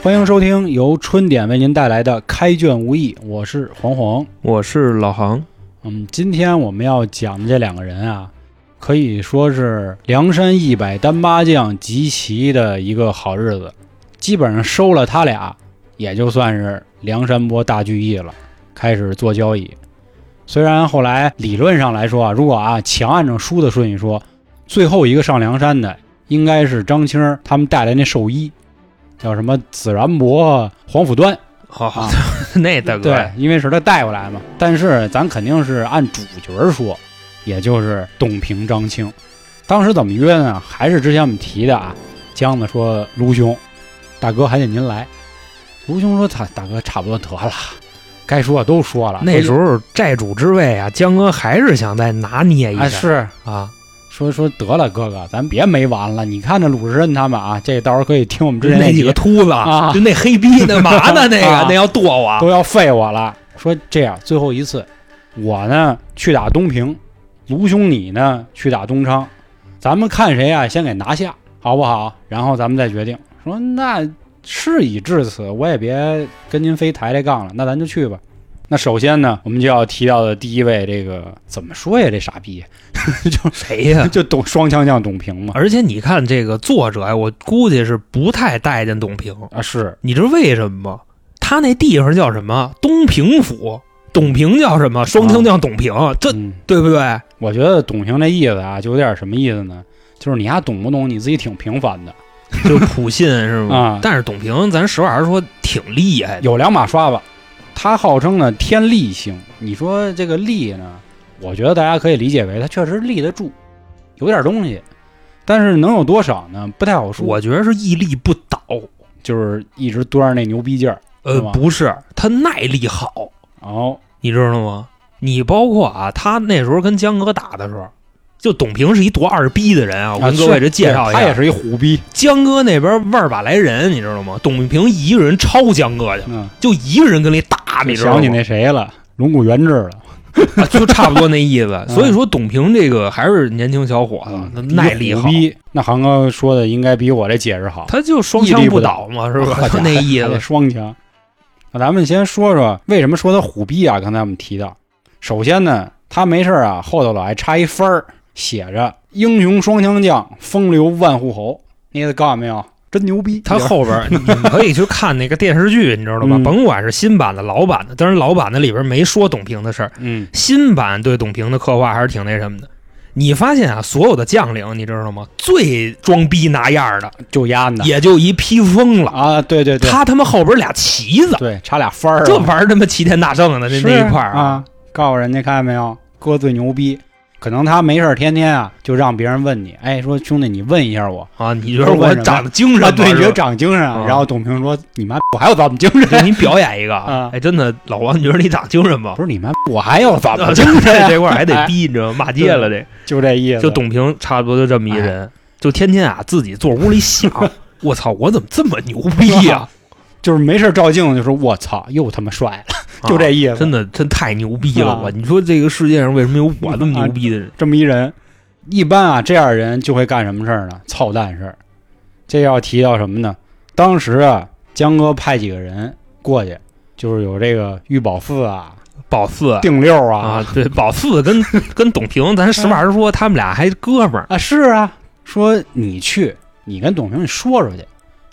欢迎收听由春点为您带来的《开卷无益》，我是黄黄。我是老杭，嗯，今天我们要讲的这两个人啊，可以说是梁山一百单八将集齐的一个好日子。基本上收了他俩，也就算是梁山泊大聚义了，开始做交易。虽然后来理论上来说啊，如果啊强按照书的顺序说，最后一个上梁山的应该是张青儿他们带来那寿衣，叫什么紫然伯、黄甫端。好好啊，那大哥对，因为是他带过来嘛。但是咱肯定是按主角说，也就是董平、张清。当时怎么约呢？还是之前我们提的啊。江子说：“卢兄，大哥还得您来。”卢兄说：“他大哥差不多得了，该说的都说了。”那时候债主之位啊，江哥还是想再拿捏一下啊是啊，说说得了，哥哥，咱别没完了。你看这鲁智深他们啊，这到时候可以听我们之前那几个秃子啊就那黑逼那嘛呢？那个 啊那要剁我，都要废我了。说这样，最后一次，我呢去打东平，卢兄你呢去打东昌，咱们看谁啊先给拿下，好不好？然后咱们再决定。说那事已至此，我也别跟您非抬抬杠了，那咱就去吧。那首先呢，我们就要提到的第一位，这个怎么说呀？这傻逼 就谁呀？就董双枪将董平嘛。而且你看这个作者呀，我估计是不太待见董平，啊，是你知道为什么吗？他那地方叫什么？东平府，董平叫什么？双枪将董平，这嗯，对不对？我觉得董平这意思啊，就有点什么意思呢？就是你还懂不懂？你自己挺平凡的，就普信是吗？啊但是董平，咱实话实说，挺厉害的。有两把刷子。他号称呢天力星，你说这个力呢，我觉得大家可以理解为他确实立得住，有点东西，但是能有多少呢？不太好说。我觉得是屹立不倒。就是一直端着那牛逼劲儿。呃不是，他耐力好，哦，你知道吗？你包括啊，他那时候跟江哥打的时候，就董平是一多二逼的人啊！我跟各位这介绍一下，对他也是一虎逼。江哥那边万儿把来人，你知道吗？董平一个人超江哥去，嗯，就一个人跟那打，你知道吗？想起那谁了，龙骨元志了。啊 就差不多那意思。所以说，董平这个还是年轻小伙子，耐力好，虎逼。那航哥说的应该比我这解释好。他就双枪不倒嘛，是吧？就那意思。双枪。那咱们先说说为什么说他虎逼啊？刚才我们提到，首先呢，他没事啊，后头老爱插一分儿，写着“英雄双枪将，风流万户侯”，你告诉没有？真牛逼！他后边儿 你们可以去看那个电视剧，你知道吗？嗯甭管是新版的、老版的，当然老版的里边没说董平的事儿，嗯新版对董平的刻画还是挺那什么的。你发现啊，所有的将领，你知道吗？最装逼拿样儿的，就丫的也就一披风了。啊，对对对，他他妈后边俩旗子，对插俩幡儿啊，这玩意儿他妈齐天大圣的那是那一块儿啊，告诉人家看见没有，哥最牛逼。可能他没事儿天天啊，就让别人问你，哎，说兄弟，你问一下我，啊！你觉得我长得精神？对，你觉得长精神然后董平说，你妈，我还要怎么精神？给你表演一个啊哎，真的，老王，你觉得你长精神吗？不是你妈，我还要怎么啊精神？这这块儿还得哎逼，你知道吗？骂街了这。就这意思。就董平差不多就这么一人，就天天啊自己坐屋里想，我操，我怎么这么牛逼呀、就是没事儿照镜子就说：“我操，又他妈帅了。” 就这意思。真的真太牛逼了！啊我你说这个世界上为什么有我这么牛逼的人？这么一人，一般啊，这样人就会干什么事儿呢？操蛋事儿。这要提到什么呢？当时啊，江哥派几个人过去，就是有这个玉宝寺啊、宝四定六啊啊，对，宝四跟跟董平，咱实话实说，他们俩还哥们儿。啊，是啊，说你去，你跟董平你说说去。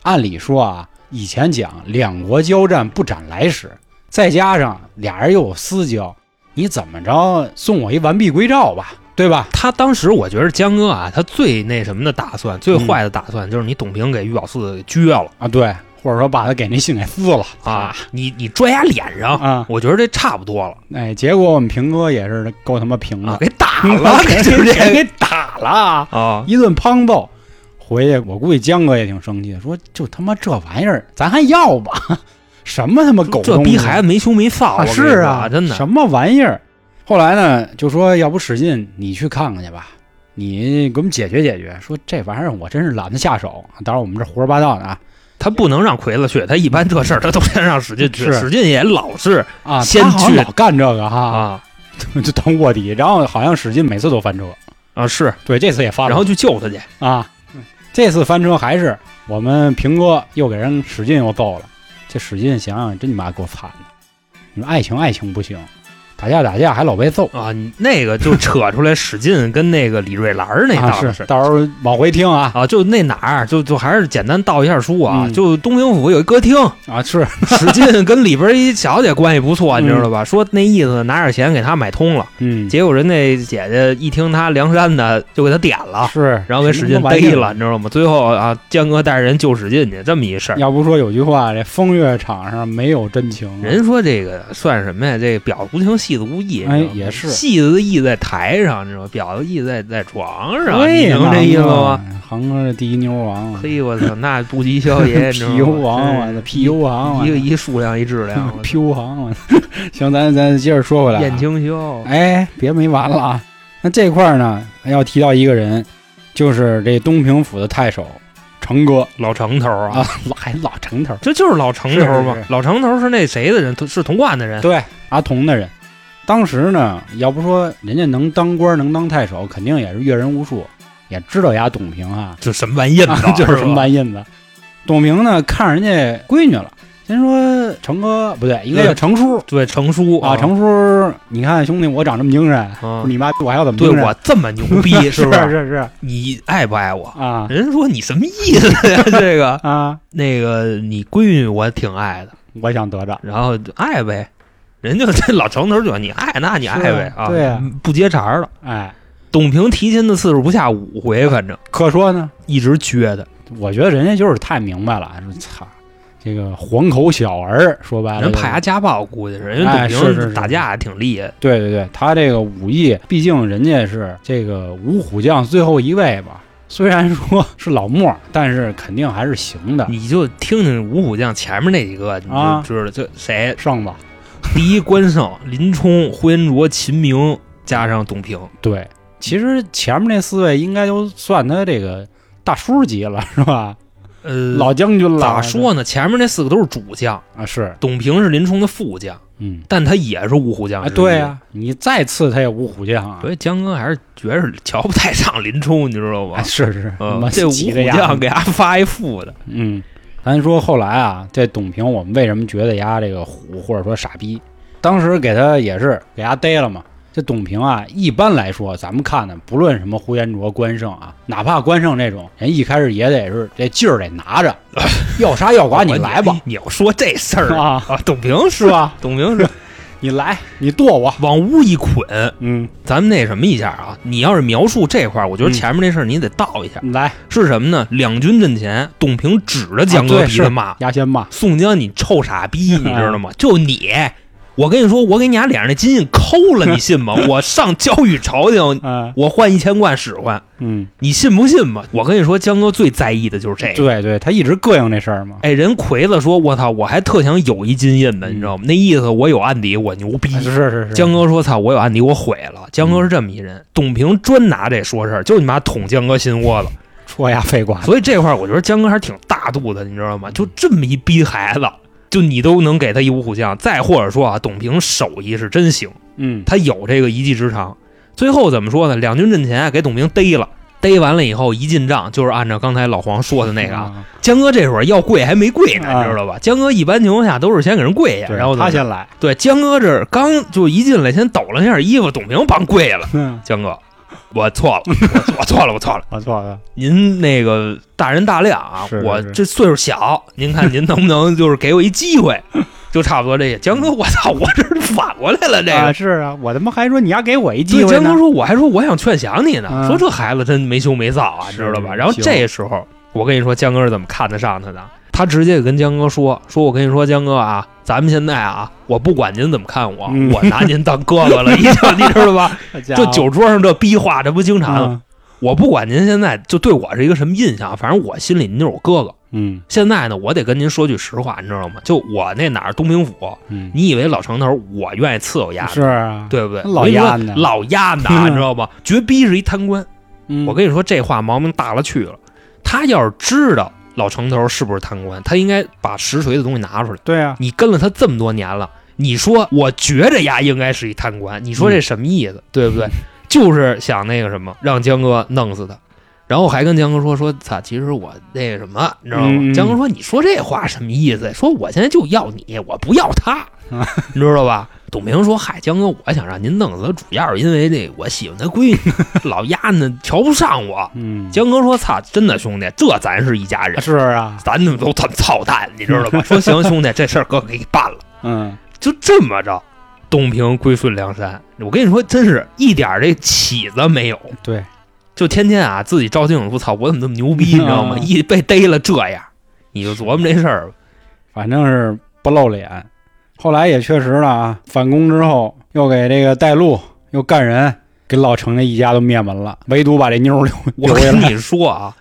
按理说啊，以前讲两国交战不斩来使，再加上俩人又有私交，你怎么着送我一完璧归赵吧，对吧？他当时我觉得江哥啊，他最那什么的打算，最坏的打算就是你董平给于宝四撅了啊，对，或者说把他给那信给撕了啊，你你拽他脸上，啊！我觉得这差不多了哎，结果我们平哥也是够他妈平的，啊，给打了，给给给打了，啊，一顿胖揍。回去我估计江哥也挺生气，说就他妈这玩意儿，咱还要吧？什么他妈狗这逼孩子没羞没臊，是啊，真的。什么玩意儿？后来呢，就说要不使劲你去看看去吧，你给我们解决解决。说这玩意儿我真是懒得下手，当然我们这胡说八道的啊他不能让奎子去，他一般这事儿他都先让史进去，是史进也老是啊，先去老干这个哈，啊就当卧底，然后好像使劲每次都翻车，啊是，对，这次也翻了，然后去救他去。啊，这次翻车还是我们平哥又给人史进又揍了。这使劲想想真你妈够惨的。你说爱情爱情不行，打架打架还老被揍。啊，你那个就扯出来史进跟那个李瑞兰儿那啊档子是，到时候往回听啊啊，就那哪儿，就就还是简单道一下书啊。嗯就东平府有一歌厅，啊是 史进跟里边一小姐关系不错，你知道吧？说那意思拿点钱给他买通了，嗯结果人那姐姐一听他梁山的，就给他点了。是，然后给史进逮了，你知道吗？最后啊，江哥带着人救史进去，这么一事儿。要不说有句话，这风月场上没有真情。人说这个算什么呀？这婊子无情，戏子无义。哎也是戏子的义在台上，你知道吗？婊子义在在床上，对呀，你明白这意思吗？航哥是第一牛王，嘿，我操，那不及萧爷，你知道吗 屁油王，我真是的屁油王，一个一数量一质量，我操屁油王，我 行，咱咱接着说回来啊。燕青霄，哎，别没完了啊！那这块儿呢，要提到一个人，就是这东平府的太守成哥老程头啊，啊，老还老成头，这就是老程头嘛是是是。老程头是那谁的人？是童贯的人。对，阿童的人。当时呢，要不说人家能当官能当太守，肯定也是阅人无数，也知道丫董平啊，这什么玩意儿啊，就是什么意玩意子。董平呢，看人家闺女了，先说成哥不对，应该叫成叔对，成叔啊，成叔，你看兄弟，我长这么精神，啊，你妈我还要怎么对？我这么牛逼，是 不是？是是你爱不爱我？啊人说你什么意思呀？这个啊！那个你闺女我挺爱的，我想得着，然后爱呗。人家 这老城头就你爱，那你爱呗啊，对啊不接茬儿了。哎，董平提亲的次数不下五回，反正可说呢，一直撅的。我觉得人家就是太明白了，说操，这个黄口小儿，说白了，人怕他家暴，估计是人家哎董平打架也挺厉害。对对对，他这个武艺，毕竟人家是这个五虎将最后一位吧。虽然说 是老莫，但是肯定还是行的。你就听听五虎将前面那几个，你啊就知道这谁胜吧？第一关胜、林冲、呼延灼、秦明，加上董平。对，其实前面那四位应该都算他这个大叔级了，是吧？呃，老将军了。咋说呢？前面那四个都是主将，啊？是，董平是林冲的副将，嗯，但他也是五虎将哎，对呀、你再次他也五虎将啊所。以江哥还是觉着瞧不太上林冲，你知道吧哎，？是是，嗯这五虎将给他发一副的，嗯，咱说后来啊，这董平，我们为什么觉得丫这个虎或者说傻逼？当时给他也是给丫逮了嘛。这董平啊，一般来说，咱们看呢，不论什么呼延灼、关胜啊，哪怕关胜这种人，一开始也得是这劲儿得拿着，要杀要剐你来吧，你要说这事儿啊，啊，董平是吧？董平是 你来，你剁我，往屋一捆，嗯，咱们那什么一下啊？你要是描述这块儿，我觉得嗯前面那事儿你得倒一下，你来，是什么呢？两军阵前，董平指着江哥鼻子骂牙先骂，宋江：“你臭傻逼，你知道吗？嗯就你，我跟你说，我给你俩脸上那金印抠了，你信吗？我上交与朝廷，嗯我换一千贯使唤，嗯，你信不信吧？我跟你说，江哥最在意的就是这个。对对，他一直膈应这事儿嘛，哎，人魁子说：“我操，我还特想有一金印呢，嗯你知道吗？那意思我有案底，我牛逼。是是是，江哥说：“操，我有案底，我毁了。”江哥是这么一人，董平专拿这说事儿，就你妈捅江哥心窝子。戳牙肺瓜，所以这块儿我觉得江哥还是挺大度的，你知道吗？就这么一逼孩子，就你都能给他一五虎将。再或者说啊，董平手艺是真行，嗯，他有这个一技之长。最后怎么说呢？两军阵前啊给董平逮了。逮完了以后，一进帐就是按照刚才老黄说的那个啊，啊，江哥这会儿要跪还没跪呢，啊你知道吧？江哥一般情况下都是先给人跪下，然后他先来，对江哥这儿刚就一进来，先抖了一下衣服，董平帮跪下了。嗯，江哥，我错了，我我错了，我错了。我错了，您那个大人大量啊，是是我这岁数小，您看您能不能就是给我一机会，就差不多这些。江哥，我操，我这是反过来了，这啊，个。是啊，我他妈还说你要给我一机，会江哥，说，我还说我想劝降你呢，嗯说这孩子真没羞没臊啊，你知道吧？然后这时候，我跟你说，江哥是怎么看得上他的？他直接跟江哥说：“说我跟你说，江哥啊，咱们现在啊，我不管您怎么看我，嗯我拿您当哥哥了，你知道吧？这这酒桌上这逼话，这不经常？嗯我不管您现在就对我是一个什么印象，反正我心里您就是我哥哥。嗯现在呢，我得跟您说句实话，你知道吗？就我那哪儿东平府，嗯，你以为老城头我愿意伺候丫是啊，对不对？老丫呢老丫呢，嗯 你知道吧？绝逼是一贪官。嗯我跟你说，这话毛病大了去了。他要是知道老城头是不是贪官，他应该把实锤的东西拿出来。对啊，你跟了他这么多年了，你说我觉着呀应该是一贪官，你说这什么意思？对不对？就是想那个什么，让江哥弄死他。然后还跟江哥说说，操，其实我那个什么，你知道吗？江哥说，你说这话什么意思？说我现在就要你，我不要他，你知道吧？董平说，嗨，江哥，我想让您弄死他，主要是因为这我喜欢他闺女，老丫呢瞧不上我。嗯，江哥说，操，真的兄弟，这咱是一家人，是啊，咱们都他妈操蛋，你知道吧？说行，兄弟，这事儿哥给你办了。嗯，就这么着，东平归顺梁山。我跟你说，真是一点这起子没有，对，就天天啊自己照镜子，我操，我怎么这么牛逼，你知道吗？嗯一被逮了这样，你就琢磨这事儿吧。反正是不露脸。后来也确实了啊，反攻之后又给这个带路，又干人，给老程家一家都灭门了，唯独把这妞儿留我 留下来。跟你说啊，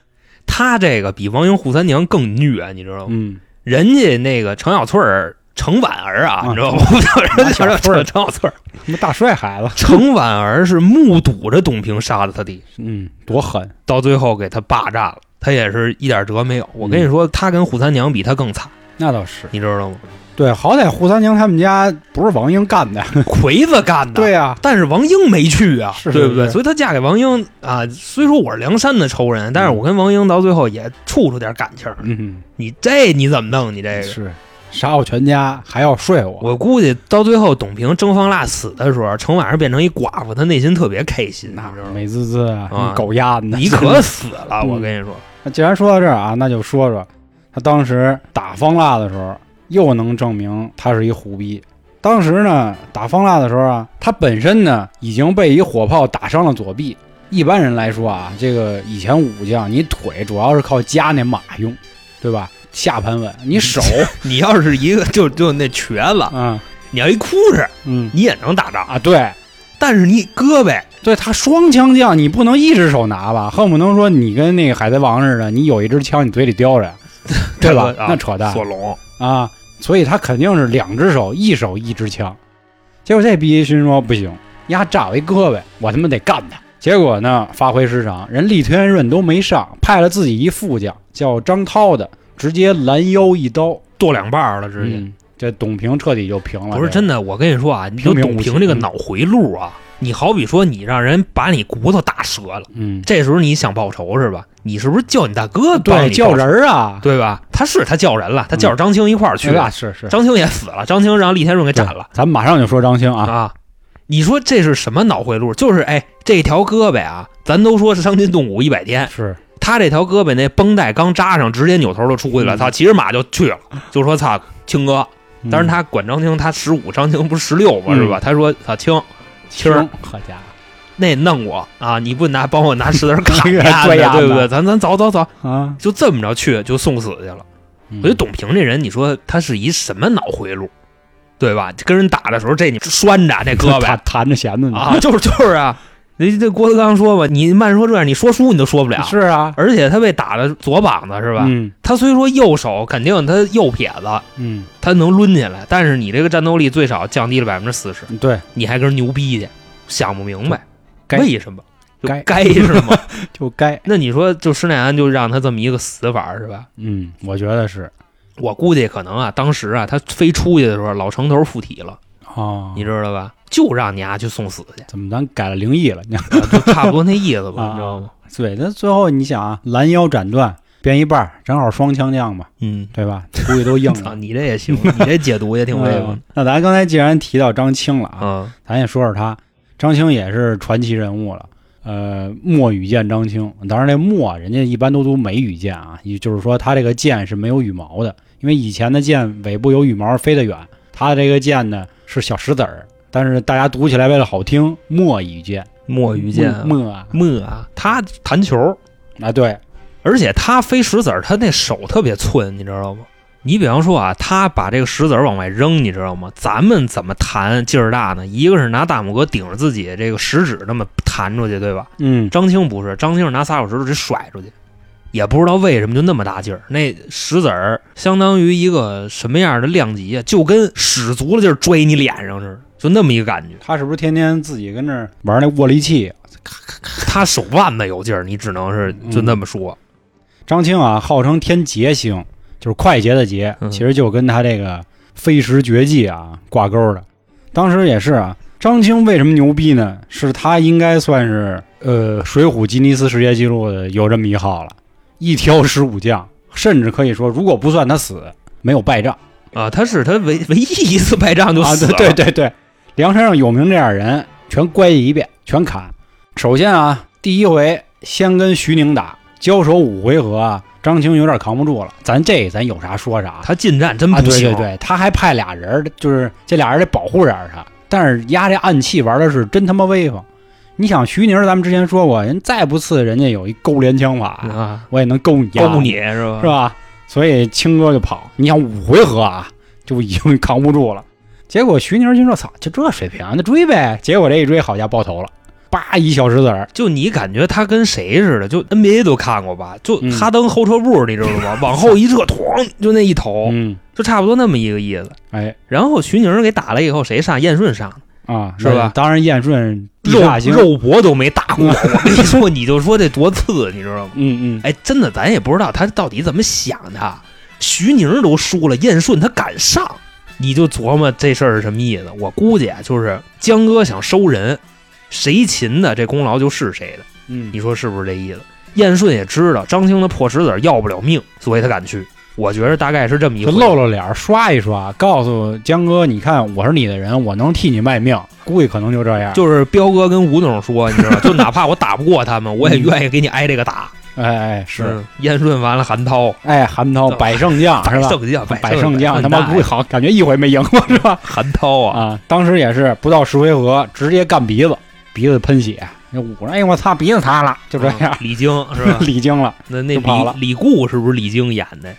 他这个比王英、扈三娘更虐，你知道吗？嗯，人家那个程小翠儿。程婉儿啊，啊你知道吗？人马小叫翠儿程小翠儿。他妈大帅孩子，程婉儿是目睹着董平杀了他弟，嗯，多狠。到最后给他霸占了，他也是一点辙没有。我跟你说，他跟扈三娘比他更惨，那倒是，你知道吗？对，好歹扈三娘他们家不是王英干的。魁子干的，对呀、但是王英没去啊，是对不对？所以她嫁给王英啊，虽说我是梁山的仇人，但是我跟王英到最后也处出点感情儿。嗯，你这你怎么弄？你这个，是杀我全家还要睡我。我估计到最后董平征方腊死的时候，程晚上变成一寡妇，她内心特别开心，你那知道吗？美滋滋啊，狗鸭子！你可 死了，嗯我跟你说，那既然说到这儿啊，那就说说他当时打方腊的时候，又能证明他是一虎逼。当时呢，打方腊的时候啊，他本身呢已经被一火炮打伤了左臂。一般人来说啊，这个以前武将，你腿主要是靠夹那马用，对吧？下盘稳，你手，你要是一个就就那瘸子，嗯你要一哭哧，嗯你也能打仗，啊，对但是你胳膊对，他双枪将，你不能一只手拿吧？恨不能说你跟那个海贼王似的，你有一支枪你嘴里叼着，对吧？啊那扯淡。索隆，啊，所以他肯定是两只手，一手一支枪。结果这毕勋说不行，丫炸我一胳膊，我他妈得干他。结果呢，发挥失常，人力推荐润都没上，派了自己一副将叫张涛的，直接拦腰一刀，剁两半儿了，直接。嗯这董平彻底就平了。不是真的，我跟你说啊，你就董平这个脑回路啊，你好比说你让人把你骨头打折了，嗯，这时候你想报仇是吧？你是不是叫你大哥对，叫人儿啊，对吧？他是他叫人了，他叫着张青一块儿去对了，吧？是是。张青也死了，张青让厉天顺给斩了。咱们马上就说张青啊，啊！你说这是什么脑回路？就是哎，这条胳膊啊，咱都说是伤筋动骨一百天，是。他这条胳膊那绷带刚扎上，直接扭头就出去了，嗯。操，骑着马就去了，就说操青哥，嗯。当然他管张青，他十五，张青不是十六吗？是吧？他说操青。青，好家伙，那弄我啊！你不拿帮我拿石头 砍对呀，呀对不对？咱咱走走走，啊！就这么着去就送死去了。我我觉得董平这人，你说他是一什么脑回路，对吧？跟人打的时候，这你拴着这胳弹膊弹着弦子呢啊，就是就是啊。你这郭德纲说吧，你慢说这样，你说书你都说不了。是啊，而且他被打的左膀子是吧？嗯他虽说右手肯定他右撇子，嗯，他能抡起来，但是你这个战斗力最少降低了百分之四十，对，你还跟人牛逼去，想不明白该为什么？就该该是吗？就该，那你说，就施耐庵就让他这么一个死法是吧？嗯，我觉得是我估计可能啊，当时啊，他飞出去的时候，老城头附体了，哦，你知道吧？就让你啊去送死去，怎么咱改了灵异了？你看，啊就差不多那意思吧，啊你知道吗？对，那最后你想啊，拦腰斩断，编一半儿，正好双枪将嘛，嗯，对吧？估计都硬操，了。你这也行，你这解读也挺 威风嗯那咱刚才既然提到张青了啊，啊。咱也说说他。张青也是传奇人物了。呃，墨羽箭张青，当然这墨人家一般都读美羽箭啊，也就是说他这个箭是没有羽毛的，因为以前的箭尾部有羽毛飞得远，他这个箭呢是小石子儿，但是大家读起来为了好听，墨羽箭，墨羽箭墨啊。墨啊，他弹球，啊，对，而且他飞石子儿，他那手特别寸，你知道吗？你比方说啊，他把这个石子儿往外扔，你知道吗？咱们怎么弹劲儿大呢？一个是拿大拇哥顶着自己这个食指那么弹出去，对吧？嗯，张青不是，张青是拿撒手石头直接甩出去，也不知道为什么就那么大劲儿。那石子儿相当于一个什么样的量级啊？就跟使足了劲儿拽你脸上似的，就那么一个感觉。他是不是天天自己跟那玩那握力器？他手腕子有劲儿，你只能是就那么说。张青啊，号称天劫星，就是快捷的捷，嗯其实就跟他这个飞石绝技啊挂钩的。当时也是啊，张青为什么牛逼呢？是他应该算是呃，《水浒》吉尼斯世界纪录的有这么一号了，一挑十五将，甚至可以说，如果不算他死，没有败仗啊，他是他唯唯一一次败仗就啊！死了，对对对，梁山上有名这样人，全乖一遍，全砍。首先啊，第一回先跟徐宁打，交手五回合啊，张青有点扛不住了。咱这咱有啥说啥，他近战真啊，不行，对对对，他还派俩人，就是这俩人得保护着他。但是压这暗器玩的是真他妈威风。你想徐宁，咱们之前说过，人再不次人家有一勾连枪法，啊，我也能勾你勾你是吧？是？吧？所以青哥就跑。你想五回合啊，就已经扛不住了。结果徐宁心说：“操，就这水平，那追呗。”结果这一追，好家伙爆头了，叭一小石子儿，就你感觉他跟谁似的？就 NBA 都看过吧？就嗯哈登后撤步，你知道吗？往后一撤，咣，就那一头，嗯，就差不多那么一个意思。哎然后徐宁给打了以后，谁上？燕顺上的，啊，是吧当然，燕顺地肉肉搏都没打过。我跟你说，你就说这多次，你知道吗？嗯嗯，哎，真的，咱也不知道他到底怎么想的。徐宁都输了，燕顺他敢上，你就琢磨这事儿是什么意思。我估计啊，就是江哥想收人，谁擒的这功劳就是谁的。嗯你说是不是这意思？燕顺也知道张青的破石子儿要不了命，所以他敢去。我觉得大概是这么一就回事露露脸儿刷一刷，告诉江哥，你看我是你的人，我能替你卖命。估计可能就这样。就是彪哥跟吴总说，你知道吗？就哪怕我打不过他们，我也嗯愿意给你挨这个打。哎哎是，嗯燕顺完了，韩涛哎韩涛百胜将 是吧？胜将，百胜将他他妈估计好，感觉一回没赢过是吧？韩涛啊，啊，当时也是不到十回合，直接干鼻子，鼻子喷血，那捂上，哎呦我操，鼻子塌了，就这样啊，李菁是吧？李菁了。那那李李固是不是李菁演的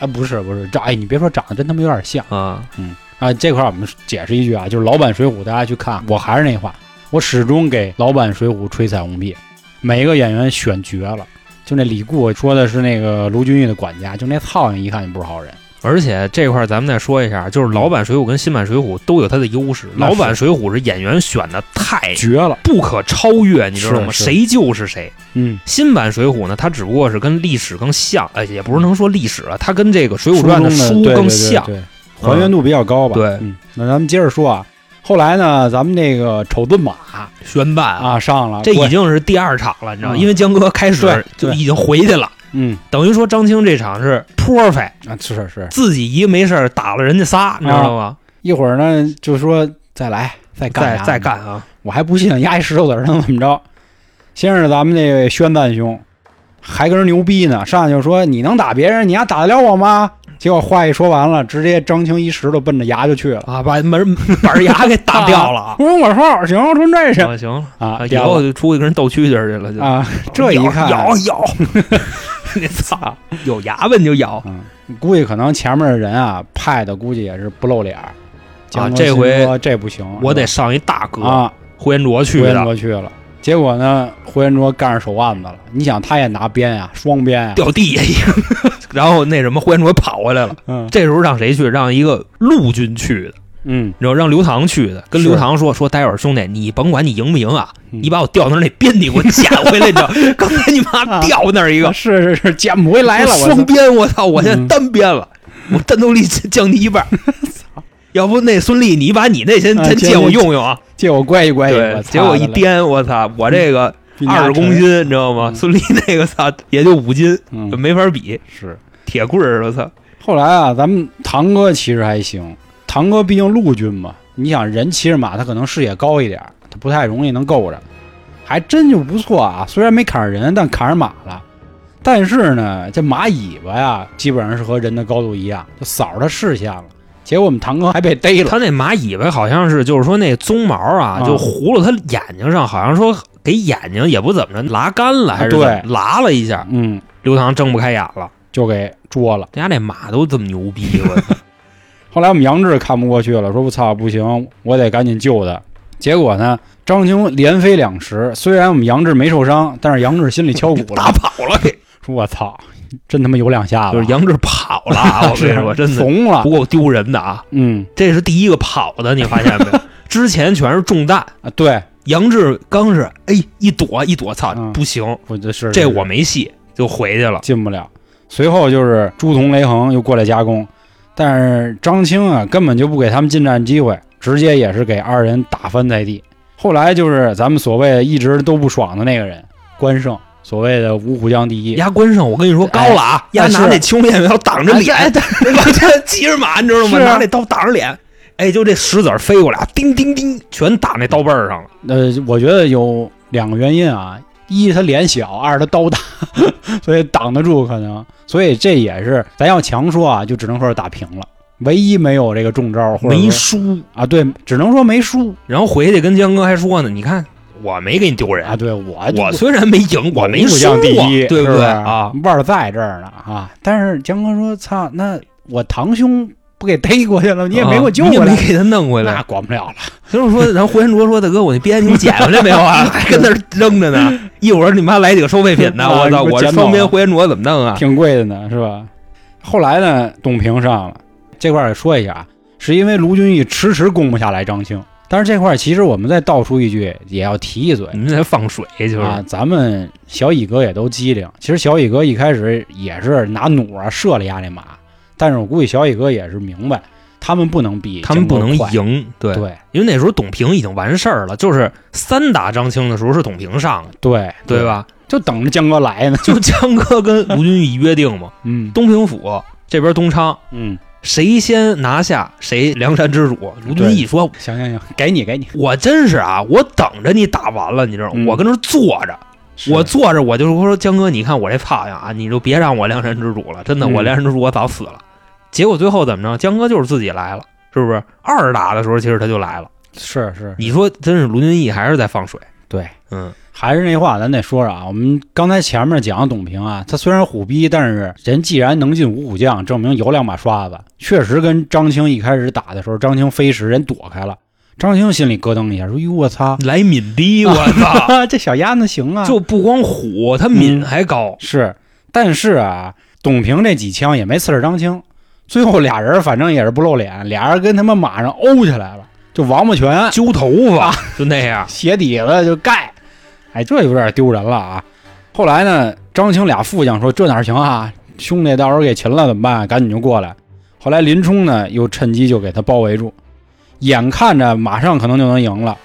啊，不是不是，这哎，你别说长得真他妈有点像啊？嗯啊。这块儿我们解释一句啊，就是老版《水浒》，大家去看，我还是那话，我始终给老版《水浒》吹彩虹屁，每一个演员选绝了。就那李固说的是那个卢俊义的管家，就那操性一看就不是好人。而且这块儿咱们再说一下，就是老版《水浒》跟新版《水浒》都有它的优势。老版《水浒》是演员选的太绝了，不可超越，你知道吗？谁就是谁。嗯，新版《水浒》呢，它只不过是跟历史更像，哎，也不是能说历史了，它跟这个《水浒传》的书更像。对对对还原度比较高吧？对嗯，那咱们接着说啊，后来呢，咱们那个丑盾马宣办，啊上了，这已经是第二场了，你知道吗？嗯因为江哥开始就已经回去了，嗯等于说张青这场是泼飞，啊是是，自己一个没事儿打了人家仨，你知道吗？一会儿呢就说再来再干再再干啊！我还不信压一石头子儿能怎么着？先是咱们那位宣赞兄，还跟人牛逼呢，上去就说你能打别人，你还打得了我吗？结果话一说完了，直接张青一石头奔着牙就去了。啊，把门 板牙给打掉了。我说我操，行，说这是啊，行了，啊啊，以后就出去跟人斗蛐蛐去了，就啊，这一看咬咬，你操，有牙吧你就咬嗯，估计可能前面的人啊派的估计也是不露脸儿。江哥这回这不行，我得上一大哥，啊，呼延灼去呼延，灼去了。结果呢，呼延灼干上手腕子了。你想，他也拿鞭呀，双鞭呀，掉地下一个，然后那什么呼延灼跑回来了。嗯这时候让谁去？让一个陆军去的，嗯，然后让刘唐去的，跟刘唐说说，待会儿兄弟，你甭管你赢不赢啊，嗯你把我掉那儿那鞭你给我捡回来，你知道？刚才你妈掉那儿一个啊是 是是，捡不回来了，我双鞭，我操！我现在嗯单鞭了，我战斗力降低一半。要不那孙俪，你把你那先啊先借我用用啊！借我乖一乖一，结果一颠，我操！我这个二十公，斤，你知道吗？嗯孙俪那个操也就五斤，嗯，没法比，是。铁棍儿，我操！后来啊，咱们堂哥其实还行，堂哥毕竟陆军嘛，你想人骑着马，他可能视野高一点儿，他不太容易能够着，还真就不错啊。虽然没砍上人，但砍上马了。但是呢，这马尾巴呀，基本上是和人的高度一样，就扫着他视线了。结果我们堂哥还被逮了，他那马尾巴好像是，就是说那鬃毛啊，啊就糊了他眼睛上，好像说给眼睛也不怎么着拉干了，还是对拉了一下，嗯，刘唐睁不开眼了。就给捉了。人家那马都这么牛逼，我操！后来我们杨志看不过去了，说我操不行，我得赶紧救他。结果呢，张青连飞两石，虽然我们杨志没受伤，但是杨志心里敲鼓 打，跑了，给说我操，真他妈有两下子，就是杨志跑了啊，我跟你说，真的怂了不。够丢人的啊！嗯这是第一个跑的，你发现没有？之前全是中弹，啊，对，杨志刚是哎一躲一躲，操，嗯不行，我这是这我没戏，就回去了。进不了。随后就是朱仝、雷横又过来加攻，但是张青啊根本就不给他们进战机会，直接也是给二人打翻在地。后来就是咱们所谓一直都不爽的那个人关胜，所谓的五虎将第一。压关胜，我跟你说高了啊！压拿那青面刀挡着脸，哎 骑着马，你知道吗？拿那刀挡着脸，哎，就这石子儿飞过来，叮叮叮，全打那刀背儿上了。呃，我觉得有两个原因啊，一他脸小，二他刀大，所以挡得住可能。所以这也是咱要强说啊，就只能说是打平了，唯一没有这个中招或者没输，啊，对，只能说没输然后回去跟江哥还说呢，你看我没给你丢人啊。，对我我虽然没赢，我没输第啊一，对不对啊？腕儿在这儿呢啊！但是江哥说：“操，那我堂兄不给逮过去了，你也没给我救回来啊你没，给他弄回来那。管不了了。就是说，然后胡延灼说：“大哥，我那鞭你捡回来没有啊？还跟那儿扔着呢。一会儿你妈来几个收废品的，啊我操！我双边胡延灼怎么弄啊？挺贵的呢，是吧？后来呢，董平上了这块儿也说一下啊，是因为卢俊义迟迟攻不下来张青。但是这块儿其实我们再倒出一句，也要提一嘴你们在放水，就是啊，咱们小乙哥也都机灵。其实小乙哥一开始也是拿弩啊射了压那马，但是我估计小野哥也是明白，他们不能比他们不能。赢。对，对因为那时候董平已经完事儿了，就是三打张青的时候是董平上的，对对？吧？就等着江哥来呢。就江哥跟卢俊义约定嘛，嗯东平府这边东昌嗯，谁先拿下谁梁山之主。卢俊义说行行行，给你给你，：“我真是啊，我等着你打完了，你知道吗？嗯我跟那儿坐着，我坐着，我就说江哥，你看我这操样啊，你就别让我梁山之主了，真的，嗯我梁山之主我早死了。结果最后怎么着？江哥就是自己来了，是不是？二打的时候其实他就来了。是是，你说真是卢俊义还是在放水？对。嗯，还是那话，咱得说说啊。我们刚才前面讲董平啊，他虽然虎逼，但是人既然能进五虎将，证明有两把刷子。确实跟张青一开始打的时候，张青飞时人躲开了，张青心里咯噔一下，说：“哟，我操，来敏的，我操！这小鸭子行啊！”就不光虎，他敏嗯还高。是，但是啊，董平这几枪也没刺着张青，最后俩人反正也是不露脸，俩人跟他妈马上殴起来了，就王八拳揪头发，就那样。鞋底子就盖，哎，这有点丢人了啊。后来呢，张青俩副将说这哪行啊，兄弟到时候给擒了怎么办？赶紧就过来。后来林冲呢又趁机就给他包围住，眼看着马上可能就能赢了，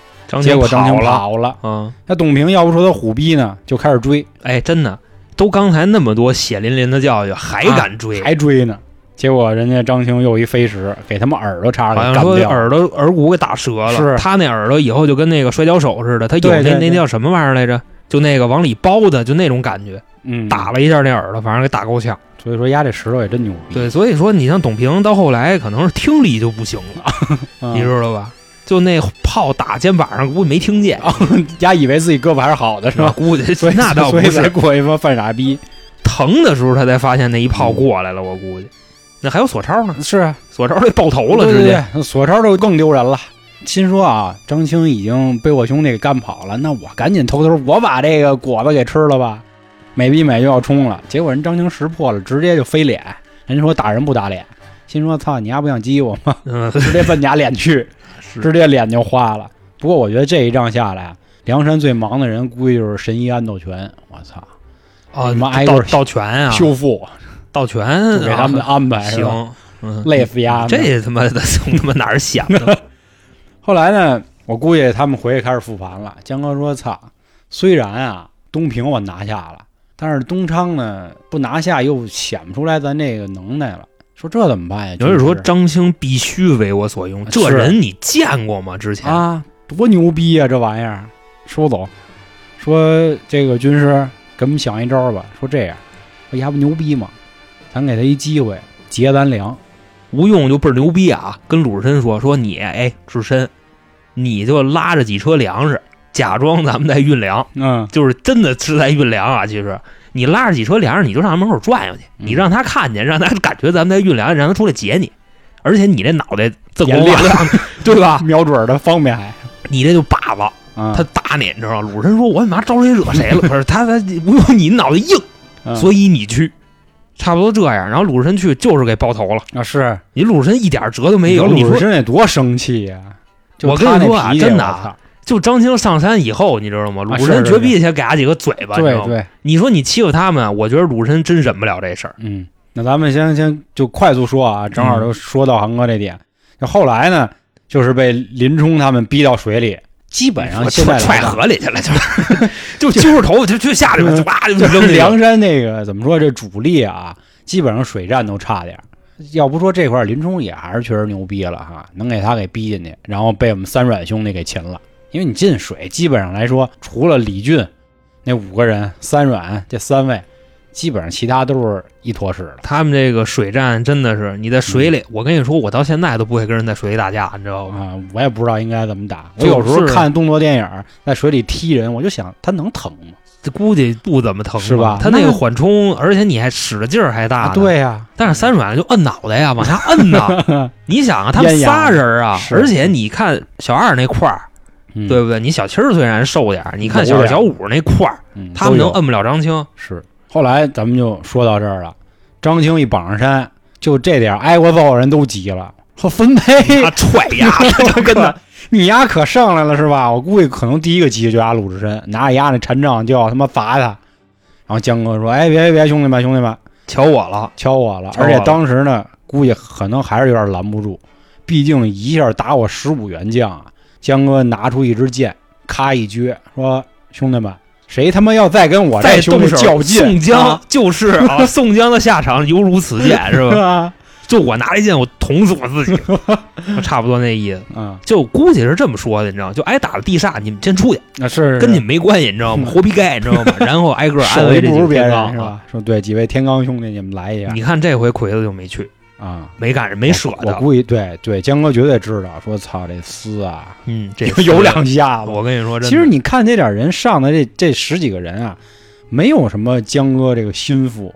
结果张青跑了。嗯，那董平要不说他虎逼呢，就开始追，哎，真的，都刚才那么多血淋淋的教训，还敢追？还追呢。结果人家张青又一飞石，给他们耳朵插上好像说。耳朵耳骨给打折了，是他那耳朵以后就跟那个摔跤手似的，他有那那叫什么玩意儿来着？就那个往里包的，就那种感觉，嗯，打了一下那耳朵，反正给打够呛。所以说压这石头也真牛逼。对，所以说你像董平到后来可能是听力就不行了，嗯，你知道吧？就那炮打肩膀上，估计没听见，丫以为自己胳膊还是好的是吧？估计那倒不所以才是，过一波犯傻逼。疼的时候他才发现那一炮过来了，我估计。那还有索超呢，是啊，索超这爆头了，直接。索超就更丢人了。心说啊，张青已经被我兄弟给干跑了，那我赶紧偷偷我把这个果子给吃了吧。美逼美就要冲了，结果人张青识破了，直接就飞脸。人家说打人不打脸，心说操你丫不想激我吗？嗯，直接奔你丫脸去，直接脸就花了。不过我觉得这一仗下来啊，梁山最忙的人估计就是神医安斗全。我操，啊你们挨个倒倒拳啊，修复倒拳就给他们啊安排，是吧行，嗯，累死丫的。这他妈的 从他妈哪儿想的？后来呢，我估计他们回去开始复盘了。江哥说：“操，虽然啊东平我拿下了，但是东昌呢不拿下又显不出来咱这个能耐了。说这怎么办呀？有人说张兴必须为我所用，这人你见过吗？之前啊，多牛逼呀、这玩意儿！收走，说这个军师给我们想一招吧。说这样，说丫不牛逼吗？咱给他一机会劫咱粮。吴用就倍儿牛逼啊，跟鲁智深说说你哎，智深，你就拉着几车粮食，假装咱们在运粮，嗯，就是真的是在运粮啊。其实你拉着几车粮食，你就上他门口转悠去，嗯你让他看见，让他感觉咱们在运粮，让他出来劫你。而且你这脑袋锃光瓦亮，对吧？瞄准的方便还。你这就靶子，啊，他打你，你知道吗？鲁智深说：“我他妈招谁惹谁了？不是他，他吴用你脑袋硬，嗯所以你去，差不多这样。”然后鲁智深去就是给爆头了，啊是你鲁智深一点辙都没有。你鲁智深得多生气呀、就我跟你说啊真的啊就张青上山以后，你知道吗？鲁智深绝逼先给他几个嘴巴？对对，你说你欺负他们，我觉得鲁智深真忍不了这事儿。嗯，那咱们先先就快速说啊，正好都说到航哥这点。就后来呢，就是被林冲他们逼到水里，基本上我现在踹河里去了，就是 就揪着头发就就下去了，就哇就梁山那个怎么说，这主力啊，基本上水战都差点。要不说这块林冲也还是确实牛逼了哈，能给他给逼进去，然后被我们三阮兄弟给擒了。因为你进水，基本上来说，除了李俊那五个人，三阮这三位，基本上其他都是一坨屎的。他们这个水战真的是你在水嗯里，我跟你说，我到现在都不会跟人在水里打架，你知道吗？啊，我也不知道应该怎么打。我有时候看动作电影，在水里踢人，我就想他能疼吗？这估计不怎么疼是吧他那个缓冲，而且你还使的劲儿还大、啊，。对呀、但是三阮就摁脑袋呀，往下摁呐。你想啊，他们仨人啊，而且你看小二那块儿，嗯对不对？你小七儿虽然瘦点儿，你看小二小五那块儿，嗯他们能摁不了张青。是。后来咱们就说到这儿了，张青一绑上山，就这点儿挨过揍的人都急了，说分配他踹呀，就跟他你丫可上来了是吧？我估计可能第一个急就丫鲁智深，拿着丫那禅杖就要他妈罚他。然后江哥说：“哎，别别别，兄弟们兄弟们，瞧我了。瞧我了！我了而且当时呢，估计可能还是有点拦不住，毕竟一下打我十五员将啊。江哥拿出一支箭，咔一撅，说：“兄弟们，谁他妈要再跟我这再兄弟动手，较劲，宋江啊就是啊，宋江的下场犹如此剑，是吧？啊就我拿一剑，我捅死我自己，差不多那意思。嗯，就估计是这么说的，你知道？就挨打了地煞，你们先出去，那是跟你们没关系，你知道吗？嗯活逼该，你知道吗？然后挨个 安慰这几个艺不如别天罡是吧？说对，几位天罡兄弟，你们来一下你看这回魁子就没去，啊，没赶上，没舍得。我估计对对，江哥绝对知道，说操这厮啊，嗯，这有两下子。我跟你说，其实你看这点人上的这这十几个人啊，没有什么江哥这个心腹，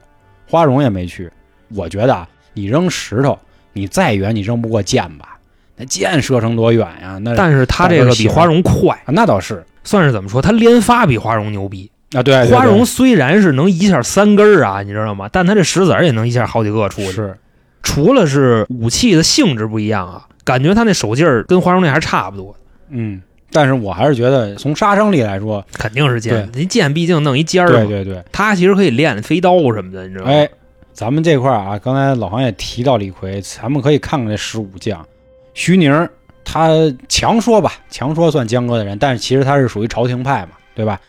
花荣也没去。我觉得啊，你扔石头，你再远你扔不过箭吧？那箭射程多远呀？那但是他这个比花荣快，啊那倒是算是怎么说？他连发比花荣牛逼。啊，对对对花荣虽然是能一下三根儿啊，你知道吗？但他这石子儿也能一下好几个出去。是除了是武器的性质不一样啊，感觉他那手劲儿跟花荣那还是差不多。嗯，但是我还是觉得从杀伤力来说，肯定是剑，那剑毕竟弄一尖儿嘛，对对对，他其实可以练飞刀什么的，你知道吗？哎，咱们这块儿啊，刚才老黄也提到李逵，咱们可以看看这十五将，徐宁儿他强说吧，强说算江哥的人，但是其实他是属于朝廷派嘛，对吧？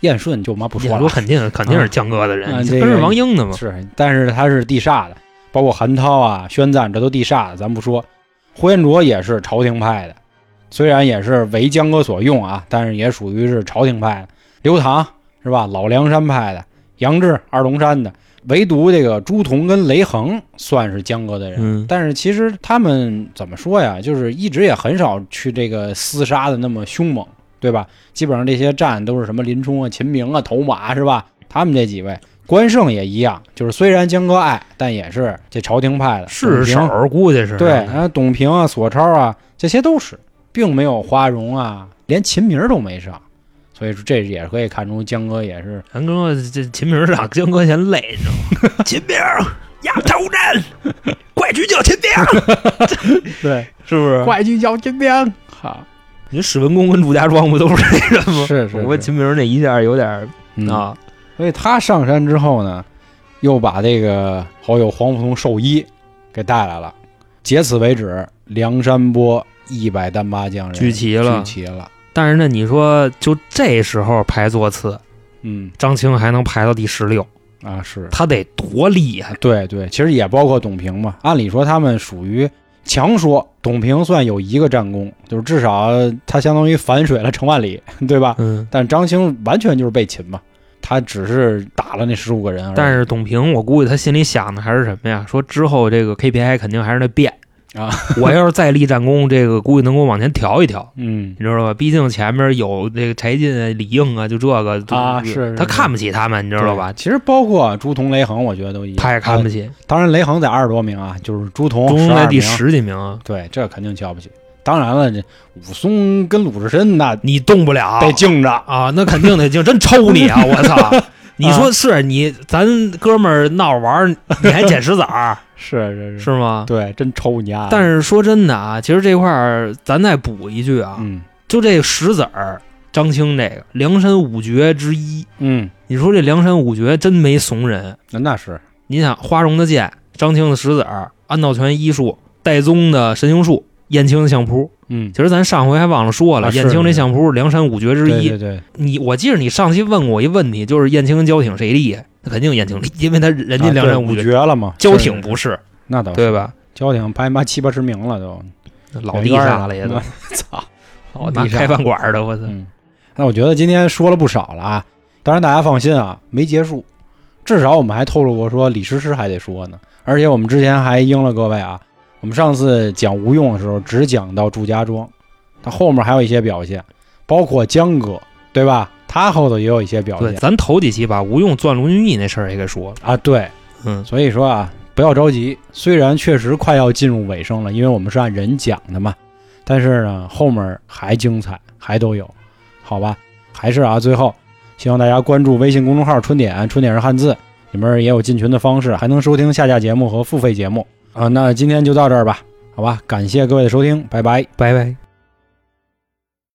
燕顺就妈不说了肯定肯定是江哥的人，啊这个是王英的嘛。是，但是他是地煞的，包括韩涛啊、宣赞，这都地煞的，咱不说。呼延灼也是朝廷派的，虽然也是为江哥所用啊，但是也属于是朝廷派的。刘唐是吧？老梁山派的，杨志二龙山的，唯独这个朱仝跟雷横算是江哥的人。嗯，但是其实他们怎么说呀？就是一直也很少去这个厮杀的那么凶猛，对吧？基本上这些战都是什么林冲啊、秦明啊、头马是吧？他们这几位，关胜也一样，就是虽然江哥爱，但也是这朝廷派的。是董平手儿估计是对，啊，董平啊、索超啊，这些都是，并没有花荣啊，连秦明都没上。所以说，这也可以看出江哥也是咱哥这秦明让江哥嫌累，你知道吗？秦明压头战，快去叫秦明，对，是不是？快去叫秦明，好，你史文恭跟祝家庄不都是这人吗？是是是我秦明那一下有点儿嗯啊，所以他上山之后呢，又把这个好友黄甫通寿衣给带来了。截此为止，梁山泊一百单八将人聚齐了聚齐了。但是呢，你说就这时候排座次，嗯张清还能排到第十六，啊，是他得多厉害！对对，其实也包括董平嘛。按理说他们属于强说，董平算有一个战功，就是至少他相当于反水了程万里，对吧？嗯，但张青完全就是被擒嘛，他只是打了那十五个人。但是董平，我估计他心里想的还是什么呀？说之后这个 KPI 肯定还是那变啊，我要是再立战功，这个估计能给我往前调一调。嗯你知道吧？毕竟前面有这个柴进啊、李应啊，就这个啊就是他看不起他们，你知道吧？其实包括朱仝、雷横，我觉得都一样。他也看不起。起，当然，雷横在二十多名啊，就是朱仝中在12名，第十几名啊，对，这肯定瞧不起。当然了，这武松跟鲁智深那你动不了，得敬着。啊，那肯定得敬，真抽你啊！我操！你说是你咱哥们儿闹着玩儿，你还捡石子儿 是是是吗？对，真抽你啊！但是说真的啊，其实这块儿咱再补一句啊，嗯就这石子儿，张青这个梁山五绝之一，嗯，你说这梁山五绝真没怂人。那那是你想花荣的剑，张青的石子儿，安道全医术，戴宗的神行术，燕青的相扑，嗯，其实咱上回还忘了说了，啊燕青这相扑是梁山五绝之一。对对对，你我记得你上期问过我一问题，就是燕青跟焦挺谁厉害？那肯定燕青厉害，因为他人家梁山五绝，绝了嘛，焦挺不是，那倒是，对吧？焦挺排妈七八十名了都，老地下了也都。嗯，操，老地下。开饭馆的，我操！嗯，那我觉得今天说了不少了啊，当然大家放心啊，没结束，至少我们还透露过说李师师还得说呢，而且我们之前还应了各位啊，我们上次讲吴用的时候只讲到祝家庄，他后面还有一些表现，包括江哥，对吧？他后头也有一些表对，现咱头几期把吴用钻龙君义那事儿也给说了。啊，对，嗯，所以说啊，不要着急，虽然确实快要进入尾声了，因为我们是按人讲的嘛，但是呢，后面还精彩，还都有，好吧？还是啊，最后希望大家关注微信公众号“春点”，春点是汉字，里面也有进群的方式，还能收听下架节目和付费节目啊。那今天就到这儿吧，好吧？感谢各位的收听，拜拜。拜拜。